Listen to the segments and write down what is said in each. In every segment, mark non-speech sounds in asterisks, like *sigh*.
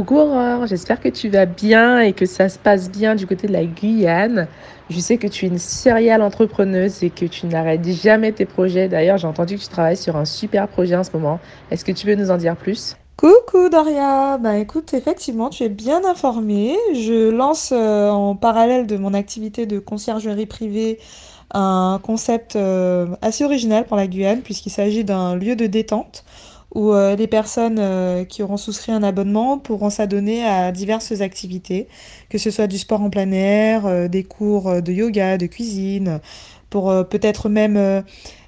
Coucou Aurore, j'espère que tu vas bien et que ça se passe bien du côté de la Guyane. Je sais que tu es une serial entrepreneuse et que tu n'arrêtes jamais tes projets. D'ailleurs, j'ai entendu que tu travailles sur un super projet en ce moment. Est-ce que tu veux nous en dire plus? Coucou Doria, bah écoute, effectivement, tu es bien informée. Je lance euh, en parallèle de mon activité de conciergerie privée un concept euh, assez original pour la Guyane puisqu'il s'agit d'un lieu de détente où euh, les personnes euh, qui auront souscrit un abonnement pourront s'adonner à diverses activités, que ce soit du sport en plein air, euh, des cours de yoga, de cuisine, pour peut-être même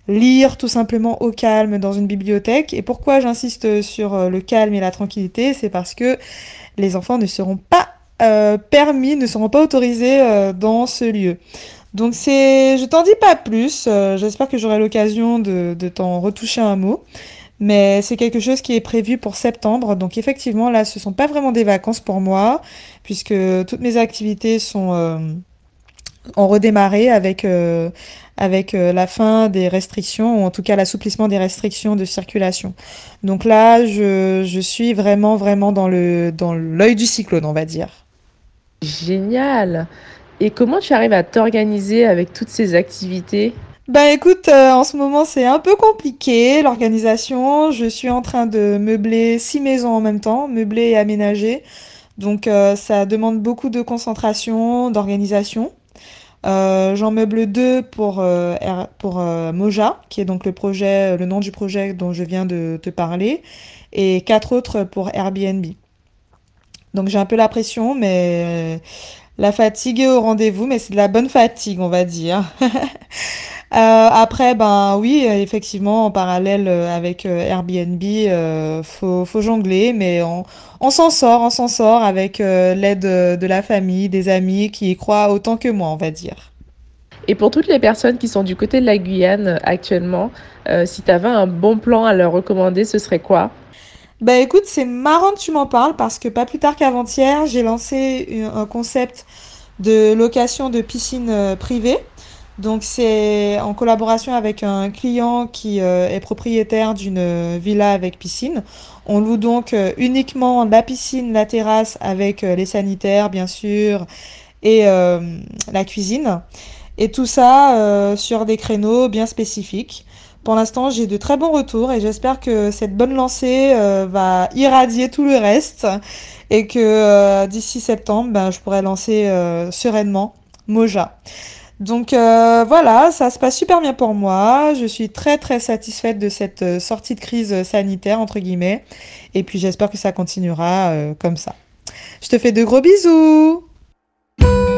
lire tout simplement au calme dans une bibliothèque. Et pourquoi j'insiste sur le calme et la tranquillité? C'est parce que les enfants ne seront pas permis, ne seront pas autorisés dans ce lieu. Donc c'est, je t'en dis pas plus. J'espère que j'aurai l'occasion de, de t'en retoucher un mot. Mais c'est quelque chose qui est prévu pour septembre. Donc effectivement, là, ce sont pas vraiment des vacances pour moi, puisque toutes mes activités sont euh, ont redémarré avec euh, euh, la fin des restrictions, ou en tout cas l'assouplissement des restrictions de circulation. Donc là, je, je suis vraiment vraiment dans le dans l'œil du cyclone, on va dire. Génial. Et comment tu arrives à t'organiser avec toutes ces activités? Ben écoute, euh, en ce moment c'est un peu compliqué l'organisation. Je suis en train de meubler six maisons en même temps, meubler et aménager. Donc euh, ça demande beaucoup de concentration, d'organisation. Euh, j'en meuble deux pour, euh, pour euh, Moja, qui est donc le projet, le nom du projet dont je viens de te parler, et quatre autres pour Airbnb. Donc j'ai un peu la pression, mais la fatigue est au rendez-vous, mais c'est de la bonne fatigue, on va dire. *laughs* Euh, après, ben oui, effectivement, en parallèle euh, avec euh, Airbnb, faut, faut jongler, mais on, on s'en sort, on s'en sort avec l'aide de la famille, des amis qui y croient autant que moi, on va dire. Et pour toutes les personnes qui sont du côté de la Guyane actuellement, euh, si tu avais un bon plan à leur recommander, ce serait quoi? Bah écoute, c'est marrant que tu m'en parles parce que pas plus tard qu'avant-hier, j'ai lancé un concept de location de piscine privée. Donc c'est en collaboration avec un client qui euh, est propriétaire d'une euh, villa avec piscine. On loue donc euh, uniquement la piscine, la terrasse avec les sanitaires bien sûr et la cuisine. Et tout ça sur des créneaux bien spécifiques. Pour l'instant, j'ai de très bons retours et j'espère que cette bonne lancée va irradier tout le reste et que d'ici septembre, ben, je pourrai lancer sereinement Moja. Donc euh, voilà, ça se passe super bien pour moi. Je suis très très satisfaite de cette euh, sortie de crise euh, sanitaire entre guillemets. Et puis j'espère que ça continuera comme ça. Je te fais de gros bisous. Hum.